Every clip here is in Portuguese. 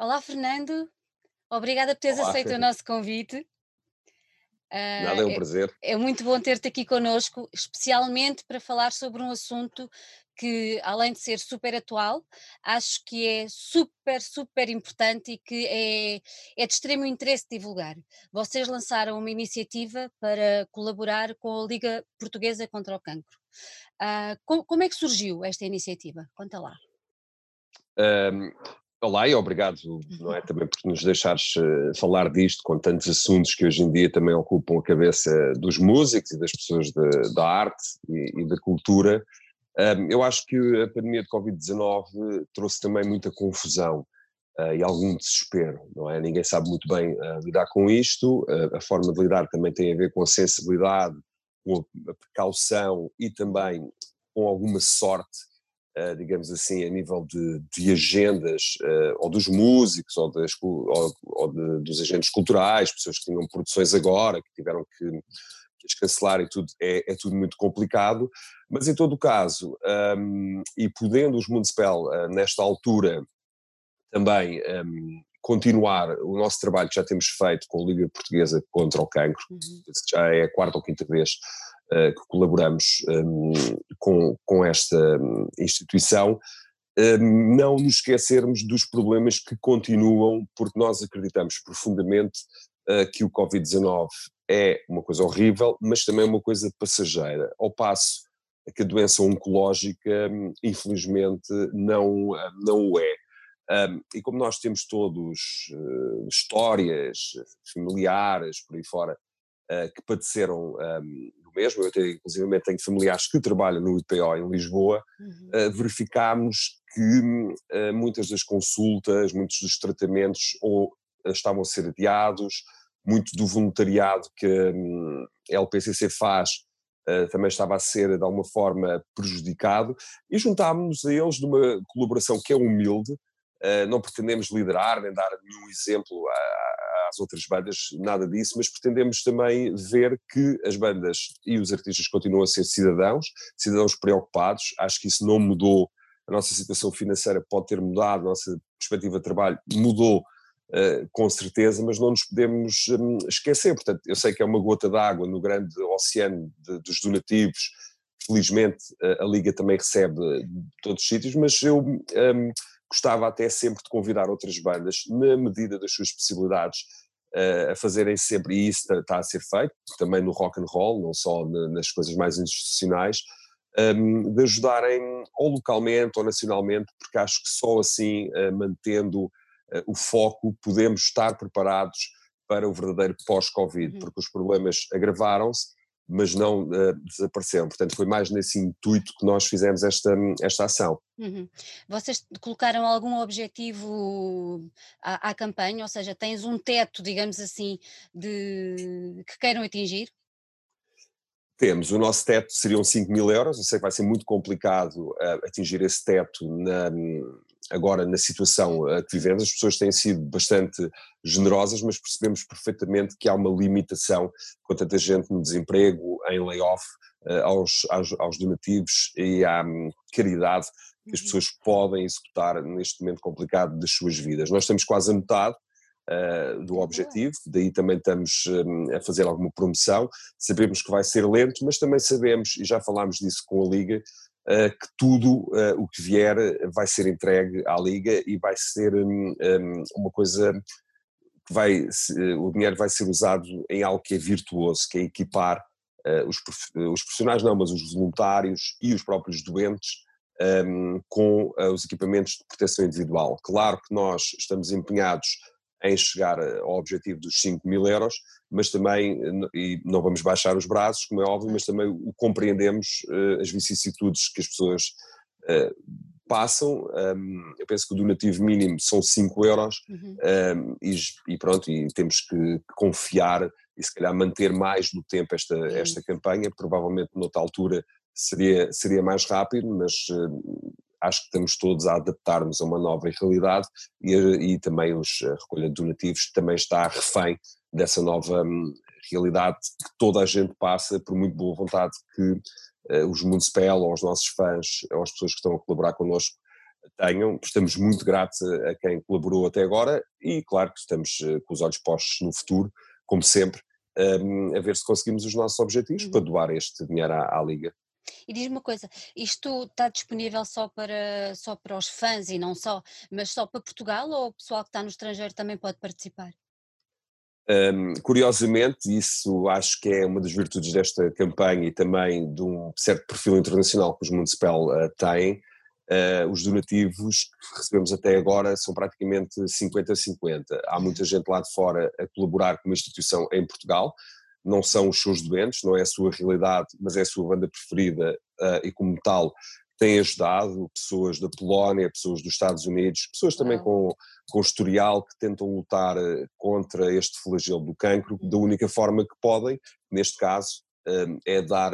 Olá, Fernando. Obrigada por teres Olá, aceito o nosso convite. nada, Ah, é um é, prazer. é muito bom ter-te aqui connosco, especialmente para falar sobre um assunto que, além de ser super atual, acho que é super, super importante e que é, é de extremo interesse divulgar. Vocês lançaram uma iniciativa para colaborar com a Liga Portuguesa contra o Cancro. Ah, como, como é que surgiu esta iniciativa? Conta lá. Ahm, olá e obrigado, não é, também por nos deixares eh, falar disto com tantos assuntos que hoje em dia também ocupam a cabeça dos músicos e das pessoas de- da arte e, e da cultura. Ahm, eu acho que a pandemia de Covid-19 trouxe também muita confusão ah, e algum desespero, não é? Ninguém sabe muito bem ah, lidar com isto, ah, a forma de lidar também tem a ver com a sensibilidade, com a precaução e também com alguma sorte eh, digamos assim, a nível de, de agendas, eh, ou dos músicos, ou, das ou- ou de- dos agentes culturais, pessoas que tinham produções agora, que tiveram que, que as cancelar e tudo, é, é tudo muito complicado, mas em todo o caso, hum, e podendo os Municipal, eh, nesta altura, também hum, continuar o nosso trabalho que já temos feito com a Liga Portuguesa contra o Cancro, Uhum. já é a quarta ou quinta vez que colaboramos hum, com, com esta hum, instituição, hum, não nos esquecermos dos problemas que continuam, porque nós acreditamos profundamente eh, que o Covid-19 é uma coisa horrível, mas também é uma coisa passageira, ao passo que a doença oncológica, hum, infelizmente, não, ah, não o é. Um, e como nós temos todos eh, histórias familiares por aí fora eh, que padeceram um, mesmo, eu tenho, inclusive tenho familiares que trabalham no IPO em Lisboa, Uhum. eh, verificámos que eh, muitas das consultas, muitos dos tratamentos ou eh, estavam a ser adiados, muito do voluntariado que a LPCC faz também estava a ser de alguma forma prejudicado. E juntámos-nos a eles numa colaboração que é humilde, não pretendemos liderar nem dar nenhum exemplo a- às outras bandas, nada disso, mas pretendemos também ver que as bandas e os artistas continuam a ser cidadãos, cidadãos preocupados, acho que isso não mudou, a nossa situação financeira pode ter mudado, a nossa perspectiva de trabalho mudou eh, com certeza, mas não nos podemos hum, esquecer, portanto, eu sei que é uma gota d'água no grande oceano de- dos donativos, felizmente eh, a Liga também recebe de todos os sítios, mas eu hum, gostava até sempre de convidar outras bandas, na medida das suas possibilidades, a fazerem sempre, e isso está- a ser feito, também no rock and roll, não só na- nas coisas mais institucionais, hum, de ajudarem ou localmente ou nacionalmente, porque acho que só assim, eh, mantendo eh, o foco, podemos estar preparados para o verdadeiro pós-Covid, Uhum. porque os problemas agravaram-se, mas não eh, desapareceram. Portanto, foi mais nesse intuito que nós fizemos esta, esta ação. Uhum. Vocês colocaram algum objetivo à, à campanha, ou seja, tens um teto, digamos assim, de que queiram atingir? Temos, o nosso teto seriam 5 mil euros, eu sei que vai ser muito complicado uh, atingir esse teto na, agora na situação uh, que vivemos, as pessoas têm sido bastante generosas, mas percebemos perfeitamente que há uma limitação com tanta gente no desemprego, em layoff, uh, aos, aos, aos donativos e à um, caridade que as Uhum. pessoas podem executar neste momento complicado das suas vidas. Nós estamos quase a metade uh, do Boa. objetivo, daí também estamos um, a fazer alguma promoção. Sabemos que vai ser lento, mas também sabemos, e já falámos disso com a Liga, que tudo uh, o que vier vai ser entregue à Liga e vai ser um, um, uma coisa que vai, o dinheiro vai ser usado em algo que é virtuoso, que é equipar os, os profissionais, não, mas os voluntários e os próprios doentes um, com os equipamentos de proteção individual. Claro que nós estamos empenhados em chegar uh, ao objetivo dos 5 mil euros, mas também, n- e não vamos baixar os braços, como é óbvio, mas também o compreendemos uh, as vicissitudes que as pessoas passam. Um, eu penso que o donativo mínimo são 5 euros Uhum. um, e, e pronto, e temos que, que confiar e se calhar manter mais no tempo esta, esta campanha, provavelmente noutra altura seria, seria mais rápido, mas uh, acho que estamos todos a adaptar-nos a uma nova realidade e, e também os, a recolha de donativos também está refém dessa nova hum, realidade que toda a gente passa, por muito boa vontade que uh, os Municipal ou os nossos fãs ou as pessoas que estão a colaborar connosco tenham. Estamos muito gratos a, a, quem colaborou até agora e, claro, que estamos uh, com os olhos postos no futuro, como sempre, um, a ver se conseguimos os nossos objetivos uhum. para doar este dinheiro à, à Liga. E diz-me uma coisa, isto está disponível só para, só para os fãs e não só, mas só para Portugal ou o pessoal que está no estrangeiro também pode participar? Um, curiosamente, isso acho que é uma das virtudes desta campanha e também de um certo perfil internacional que os Municipal uh, têm. Uh, os donativos que recebemos até agora são praticamente 50-50. Há muita gente lá de fora a colaborar com uma instituição em Portugal, não são os seus doentes, não é a sua realidade, mas é a sua banda preferida uh, e como tal tem ajudado pessoas da Polónia, pessoas dos Estados Unidos, pessoas também com, com historial que tentam lutar eh, contra este flagelo do cancro da única forma que podem, neste caso, é dar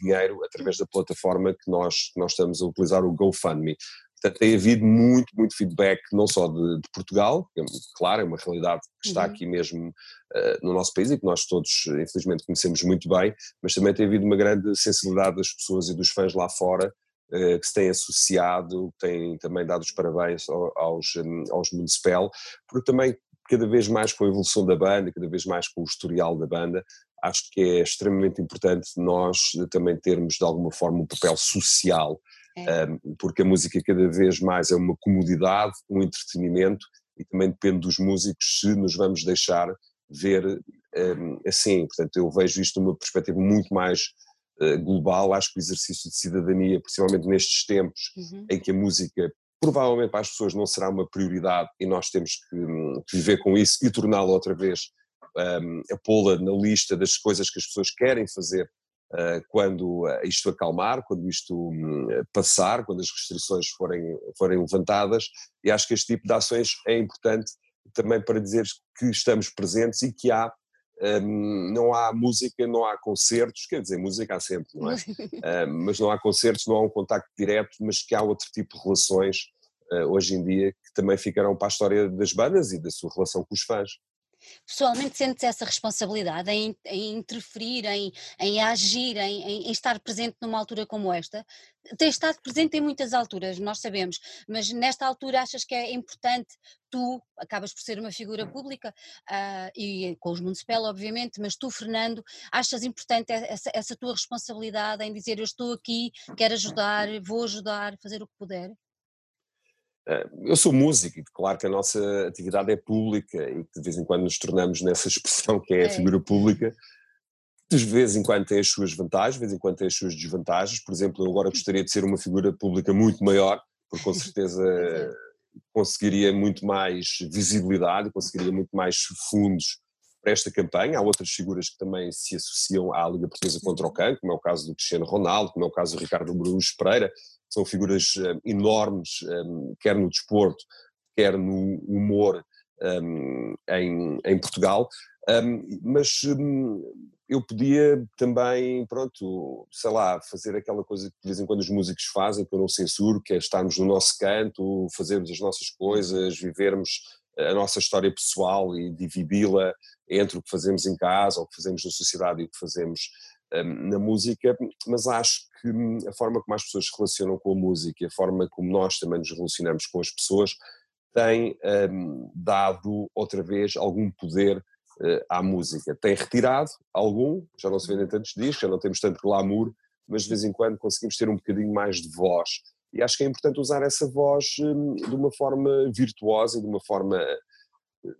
dinheiro através da plataforma que nós, nós estamos a utilizar, o GoFundMe. Portanto, tem havido muito, muito feedback, não só de, de Portugal, que é, claro, é uma realidade que está uhum. aqui mesmo uh, no nosso país e que nós todos, infelizmente, conhecemos muito bem, mas também tem havido uma grande sensibilidade das pessoas e dos fãs lá fora uh, que se têm associado, têm também dado os parabéns aos, um, aos Municipal, porque também cada vez mais com a evolução da banda, cada vez mais com o historial da banda, acho que é extremamente importante nós também termos de alguma forma um papel social é. um, porque a música cada vez mais é uma comodidade, um entretenimento e também depende dos músicos se nos vamos deixar ver um, assim. Portanto, eu vejo isto numa perspectiva muito mais uh, global. Acho que o exercício de cidadania, principalmente nestes tempos uhum. em que a música provavelmente para as pessoas não será uma prioridade e nós temos que, hum, que viver com isso e torná-la outra vez, um, a pô-la na lista das coisas que as pessoas querem fazer quando eh, isto acalmar, quando isto hum, passar, quando as restrições forem, forem levantadas, e acho que este tipo de ações é importante também para dizer que estamos presentes e que há um, não há música, não há concertos, quer dizer, música há sempre, não é? um, mas não há concertos, não há um contacto direto, mas que há outro tipo de relações uh, hoje em dia que também ficarão para a história das bandas e da sua relação com os fãs. Pessoalmente sentes essa responsabilidade em, em interferir, em, em agir, em, em, estar presente numa altura como esta? Tens estado presente em muitas alturas, nós sabemos, mas nesta altura achas que é importante, tu acabas por ser uma figura pública, uh, e com os Municipal obviamente, mas tu Fernando, achas importante essa, essa tua responsabilidade em dizer eu estou aqui, quero ajudar, vou ajudar, fazer o que puder? Eh, eu sou músico e claro que a nossa atividade é pública e de vez em quando nos tornamos nessa expressão que é a é. figura pública. De vez em quando tem as suas vantagens, de vez em quando tem as suas desvantagens. Por exemplo, eu agora gostaria de ser uma figura pública muito maior, porque com certeza é. conseguiria muito mais visibilidade, conseguiria muito mais fundos para esta campanha. Há outras figuras que também se associam à Liga Portuguesa contra o Cancro, como é o caso do Cristiano Ronaldo, como é o caso do Ricardo Brunos Pereira, são figuras um, enormes, um, quer no desporto, quer no humor um, em, em, Portugal, mas eu podia também, pronto, sei lá, fazer aquela coisa que de vez em quando os músicos fazem, que eu não censuro, que é estarmos no nosso canto, fazermos as nossas coisas, vivermos a nossa história pessoal e dividi-la entre o que fazemos em casa, o que fazemos na sociedade e o que fazemos um, na música, mas acho que hum, a forma como as pessoas se relacionam com a música, a forma como nós também nos relacionamos com as pessoas, tem um, dado outra vez algum poder uh, à música. Tem retirado algum, já não se vendem tantos discos, já não temos tanto glamour, mas de vez em quando conseguimos ter um bocadinho mais de voz. E acho que é importante usar essa voz um, de uma forma virtuosa de uma forma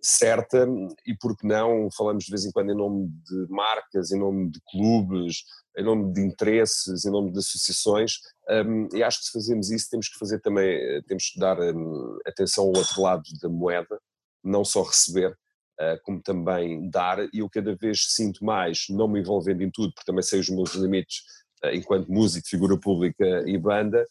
certa. E porque não? Falamos de vez em quando em nome de marcas, em nome de clubes, em nome de interesses, em nome de associações. Um, e acho que se fazemos isso temos que fazer também, temos que dar um, atenção ao outro lado da moeda, não só receber, uh, como também dar. E eu cada vez sinto mais, não me envolvendo em tudo, porque também sei os meus limites enquanto músico, figura pública e banda,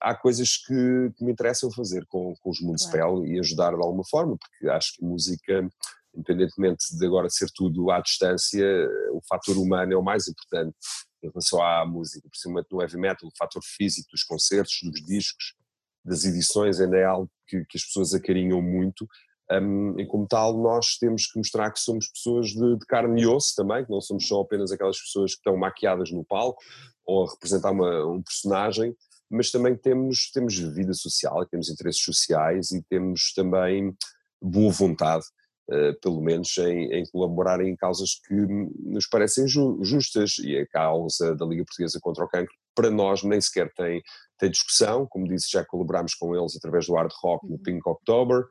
há coisas que, que, me interessam fazer com, com os Municipal claro. e ajudar de alguma forma, porque acho que música, independentemente de agora ser tudo à distância, o fator humano é o mais importante em relação à música, principalmente no heavy metal, o fator físico dos concertos, dos discos, das edições ainda é algo que, que as pessoas acarinham muito, um, e como tal nós temos que mostrar que somos pessoas de, de, carne e osso também, que não somos só apenas aquelas pessoas que estão maquiadas no palco ou a representar uma, um personagem, mas também temos, temos vida social, temos interesses sociais e temos também boa vontade, uh, pelo menos, em, em, colaborar em causas que nos parecem ju justas. E a causa da Liga Portuguesa contra o Cancro, para nós, nem sequer tem, tem discussão. Como disse, já colaboramos com eles através do Hard Rock no uhum. Pink October.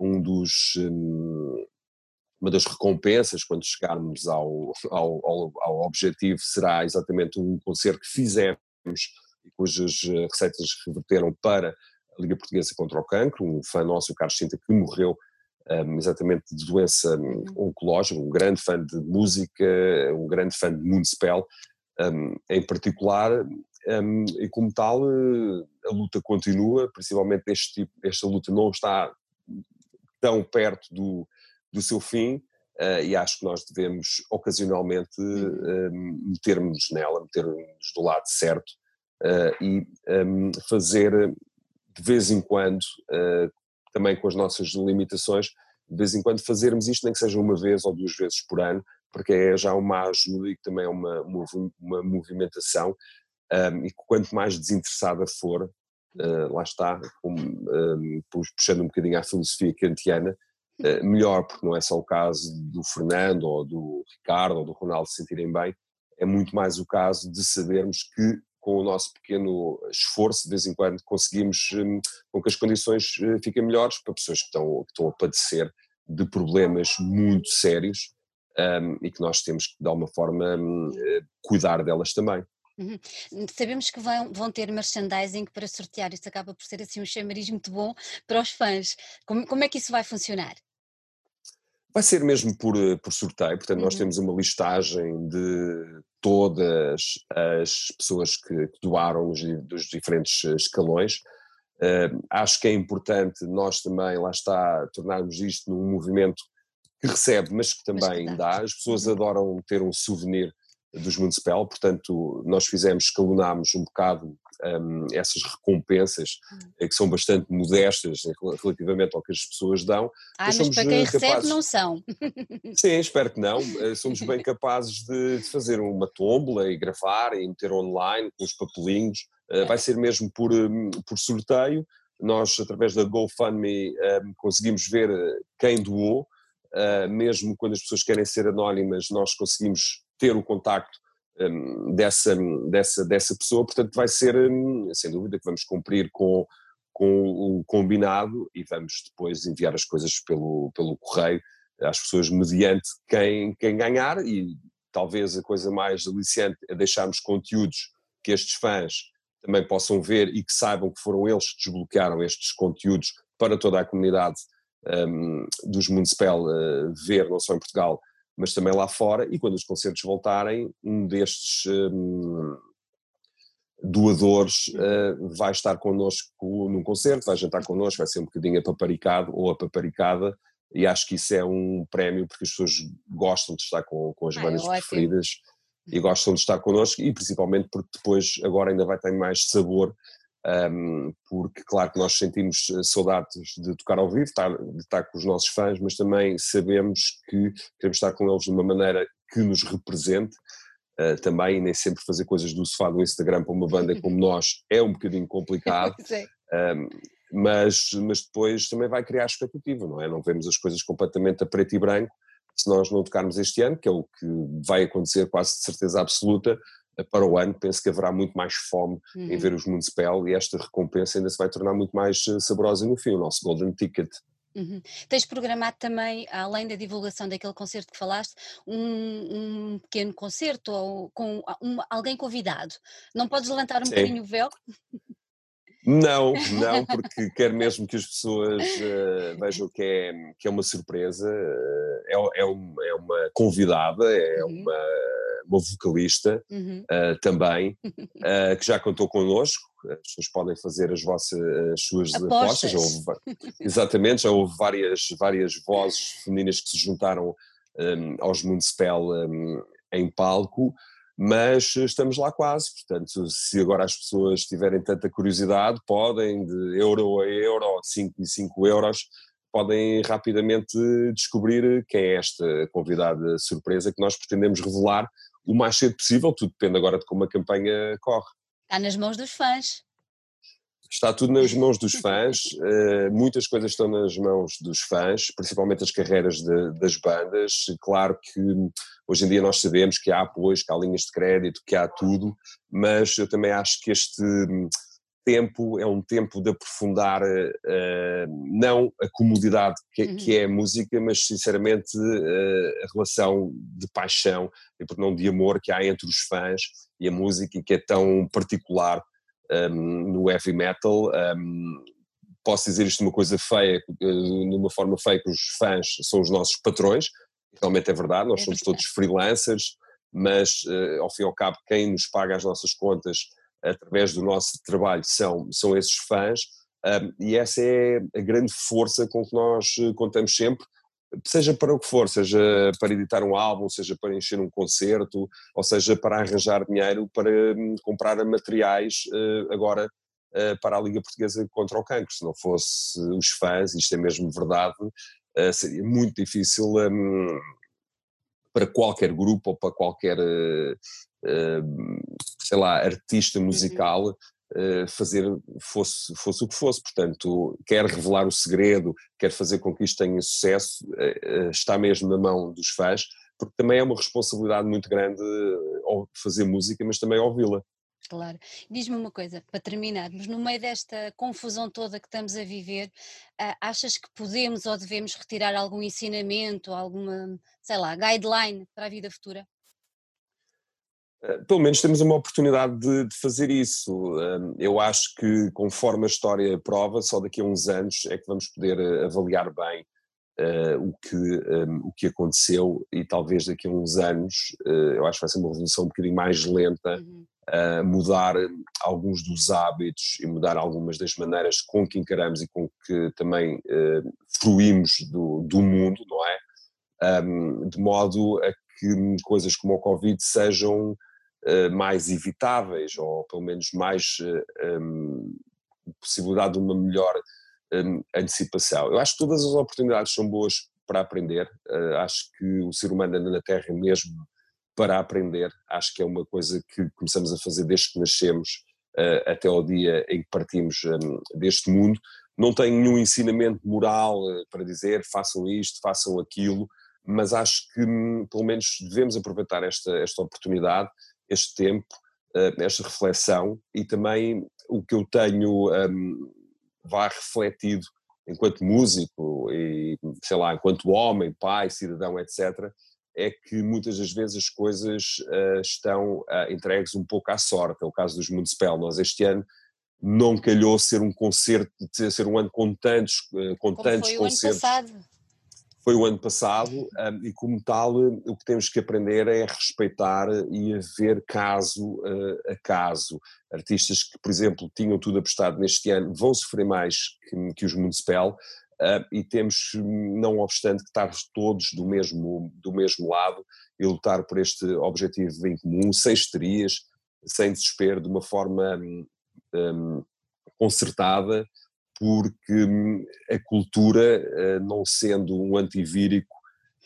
Um dos. Um, uma das recompensas quando chegarmos ao, ao, ao, ao, objetivo será exatamente um concerto que fizemos e cujas eh, receitas reverteram para a Liga Portuguesa contra o Cancro, um fã nosso, o Carlos Cinta, que morreu um, exatamente de doença hum, uhum. oncológica, um grande fã de música, um grande fã de Moonspell, um, em particular, um, e como tal eh, a luta continua, principalmente este tipo, esta luta não está tão perto do, do seu fim, uh, e acho que nós devemos ocasionalmente uh, metermos nela, meter-nos do lado certo e um, fazer de vez em quando, também com as nossas limitações, de vez em quando fazermos isto, nem que seja uma vez ou duas vezes por ano, porque é já uma ajuda e também é uma, uma, movimentação, um, e quanto mais desinteressada for, uh, lá está, um, um, puxando um bocadinho à filosofia kantiana, eh, melhor, porque não é só o caso do Fernando ou do Ricardo ou do Ronaldo se sentirem bem, é muito mais o caso de sabermos que com o nosso pequeno esforço, de vez em quando conseguimos hum, com que as condições eh, fiquem melhores para pessoas que estão, que estão a padecer de problemas muito sérios um, e que nós temos que, de alguma forma, um, eh, cuidar delas também. Uhum. Sabemos que vão, vão, ter merchandising para sortear, isso acaba por ser assim um chamariz muito bom para os fãs. Como, como é que isso vai funcionar? Vai ser mesmo por, eh, por sorteio, portanto, uhum. nós temos uma listagem de todas as pessoas que, que doaram dos diferentes escalões. Uh, acho que é importante nós também, lá está, tornarmos isto num movimento que recebe, mas que também mas dá. As pessoas uhum. adoram ter um souvenir dos Municipal, portanto, nós fizemos, escalonámos um bocado um, essas recompensas, hum. que são bastante modestas relativamente ao que as pessoas dão. Ah, mas, mas para quem capazes... recebe não são. Sim, espero que não. Eh, somos bem capazes de, de fazer uma tómbola e gravar e meter online com os papelinhos. Uh, vai ser mesmo por, um, por sorteio. Nós, através da GoFundMe, um, conseguimos ver eh, quem doou. Uh, mesmo quando as pessoas querem ser anónimas, nós conseguimos ter o contacto dessa, dessa, dessa pessoa, portanto vai ser, um, sem dúvida, que vamos cumprir com, com o combinado e vamos depois enviar as coisas pelo, pelo correio às pessoas mediante quem, quem ganhar. E talvez a coisa mais aliciante é deixarmos conteúdos que estes fãs também possam ver e que saibam que foram eles que desbloquearam estes conteúdos para toda a comunidade um, dos Municipal uh, ver, não só em Portugal, mas também lá fora, e quando os concertos voltarem, um destes um, doadores uh, vai estar connosco num concerto, vai jantar connosco, vai ser um bocadinho apaparicado ou apaparicada, e acho que isso é um prémio porque as pessoas gostam de estar com, com as bandas preferidas e gostam de estar connosco, e principalmente porque depois agora ainda vai ter mais sabor um, porque claro que nós sentimos eh, saudades de tocar ao vivo, estar, de estar com os nossos fãs, mas também sabemos que queremos estar com eles de uma maneira que nos represente uh, também, nem sempre fazer coisas do sofá do Instagram para uma banda como nós é um bocadinho complicado, um, mas, mas depois também vai criar expectativa, não é? Não vemos as coisas completamente a preto e branco, se nós não tocarmos este ano, que é o que vai acontecer quase de certeza absoluta, para o ano penso que haverá muito mais fome uhum. em ver os Municipal e esta recompensa ainda se vai tornar muito mais eh, saborosa no fim, o nosso Golden Ticket. Uhum. Tens programado também, além da divulgação daquele concerto que falaste, um, um pequeno concerto ou com um, alguém convidado. Não podes levantar um Sim. bocadinho o véu? Não, não, porque quero mesmo que as pessoas uh, vejam que é, que é uma surpresa, uh, é, é, um, é, uma convidada, é uhum. uma uma vocalista uhum. uh, também, uh, que já contou connosco. As pessoas podem fazer as, vossas, as suas apostas. Já houve, exatamente, já houve várias, várias vozes femininas que se juntaram um, aos Municipal um, em palco, mas estamos lá quase. Portanto, se agora as pessoas tiverem tanta curiosidade, podem de euro a euro, 5 e 5 euros, podem rapidamente descobrir quem é esta convidada surpresa que nós pretendemos revelar o mais cedo possível, tudo depende agora de como a campanha corre. Está nas mãos dos fãs. Está tudo nas mãos dos fãs, uh, muitas coisas estão nas mãos dos fãs, principalmente as carreiras de, das bandas. Claro que hoje em dia nós sabemos que há apoios, que há linhas de crédito, que há tudo, mas eu também acho que este tempo é um tempo de aprofundar uh, não a comodidade que, uhum. que, é a música, mas sinceramente uh, a relação de paixão e por não de amor que há entre os fãs e a música que é tão particular um, no heavy metal. Um, posso dizer isto de uma coisa feia, uh, numa forma feia que os fãs são os nossos patrões, realmente é verdade, nós é somos verdade. todos freelancers, mas ao fim e ao cabo quem nos paga as nossas contas através do nosso trabalho são, são esses fãs, um, e essa é a grande força com que nós eh, contamos sempre, seja para o que for, seja para editar um álbum, seja para encher um concerto, ou seja para arranjar dinheiro para hum, comprar materiais uh, agora uh, para a Liga Portuguesa contra o Cancro. Se não fosse os fãs, isto é mesmo verdade, uh, seria muito difícil um, para qualquer grupo ou para qualquer sei lá, artista uhum. musical uhum. fazer fosse, fosse o que fosse. Portanto, quer revelar o segredo, quer fazer com que isto tenha sucesso, eh, eh, está mesmo na mão dos fãs, porque também é uma responsabilidade muito grande fazer música, mas também ouvi-la. Claro. Diz-me uma coisa, para terminarmos, no meio desta confusão toda que estamos a viver, achas que podemos ou devemos retirar algum ensinamento, alguma, sei lá, guideline para a vida futura? Eh, pelo menos temos uma oportunidade de, de, fazer isso. Eh, eu acho que, conforme a história prova, só daqui a uns anos é que vamos poder eh, avaliar bem uh, o, que, um, o que aconteceu e talvez daqui a uns anos, uh, eu acho que vai ser uma revolução um bocadinho mais lenta, uhum. uh, mudar alguns dos hábitos e mudar algumas das maneiras com que encaramos e com que também fruímos do, do mundo, não é? Um, de modo a que coisas como o Covid sejam mais evitáveis, ou pelo menos mais um, eh, possibilidade de uma melhor um, antecipação. Eu acho que todas as oportunidades são boas para aprender, uh, acho que o ser humano anda na Terra mesmo para aprender, acho que é uma coisa que começamos a fazer desde que nascemos uh, até ao dia em que partimos um, deste mundo. Não tenho nenhum ensinamento moral para dizer façam isto, façam aquilo, mas acho que hum, pelo menos devemos aproveitar esta, esta oportunidade este tempo, eh, esta reflexão e também o que eu tenho um, vá refletido enquanto músico e, sei lá, enquanto homem, pai, cidadão, etc., é que muitas das vezes as coisas uh, estão uh, entregues um pouco à sorte. É o caso dos Municipal. Nós este ano não calhou ser um concerto, ser um ano com tantos, uh, com Como tantos foi concertos. O ano passado foi o ano passado e como tal o que temos que aprender é respeitar e a ver caso uh, a caso. Artistas que, por exemplo, tinham tudo apostado neste ano vão sofrer mais que, que os Municipal e temos, não obstante, que estar todos do mesmo, do mesmo lado e lutar por este objetivo em comum, sem histerias, sem desespero, de uma forma um, concertada, porque hum, a cultura, eh, não sendo um antivírico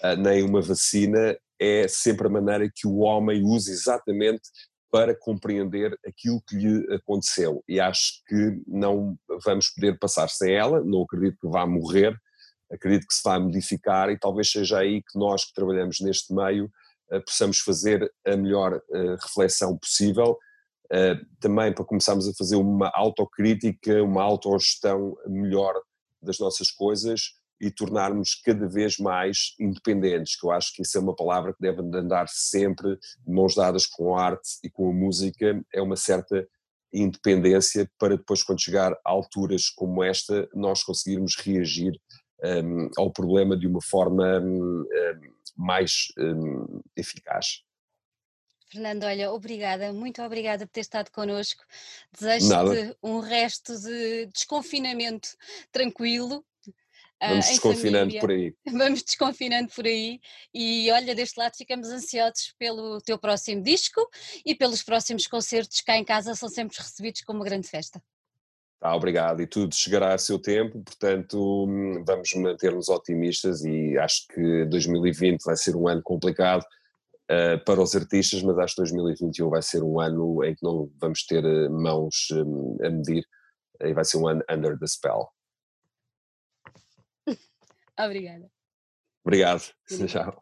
eh, nem uma vacina, é sempre a maneira que o homem usa exatamente para compreender aquilo que lhe aconteceu. E acho que não vamos poder passar sem ela, não acredito que vá morrer, acredito que se vai modificar e talvez seja aí que nós que trabalhamos neste meio eh, possamos fazer a melhor reflexão possível também para começarmos a fazer uma autocrítica, uma autogestão melhor das nossas coisas e tornarmos cada vez mais independentes, que eu acho que isso é uma palavra que deve andar sempre de mãos dadas com a arte e com a música, é uma certa independência para depois quando chegar a alturas como esta nós conseguirmos reagir um, ao problema de uma forma um, mais um, eficaz. Fernando, olha, obrigada, muito obrigada por ter estado connosco. Desejo-te um resto de desconfinamento tranquilo. Ah, Vamos uh, desconfinando família. por aí. Vamos desconfinando por aí. E olha, deste lado ficamos ansiosos pelo teu próximo disco e pelos próximos concertos cá em casa são sempre recebidos com uma grande festa. Tá, obrigado. E tudo chegará a seu tempo, portanto, hum, vamos manter-nos otimistas e acho que 2020 vai ser um ano complicado uh, para os artistas, mas acho que 2021 vai ser um ano em que não vamos ter eh, mãos um, a medir e vai ser um ano under the spell. Obrigada. Obrigado. Obrigado. Tchau.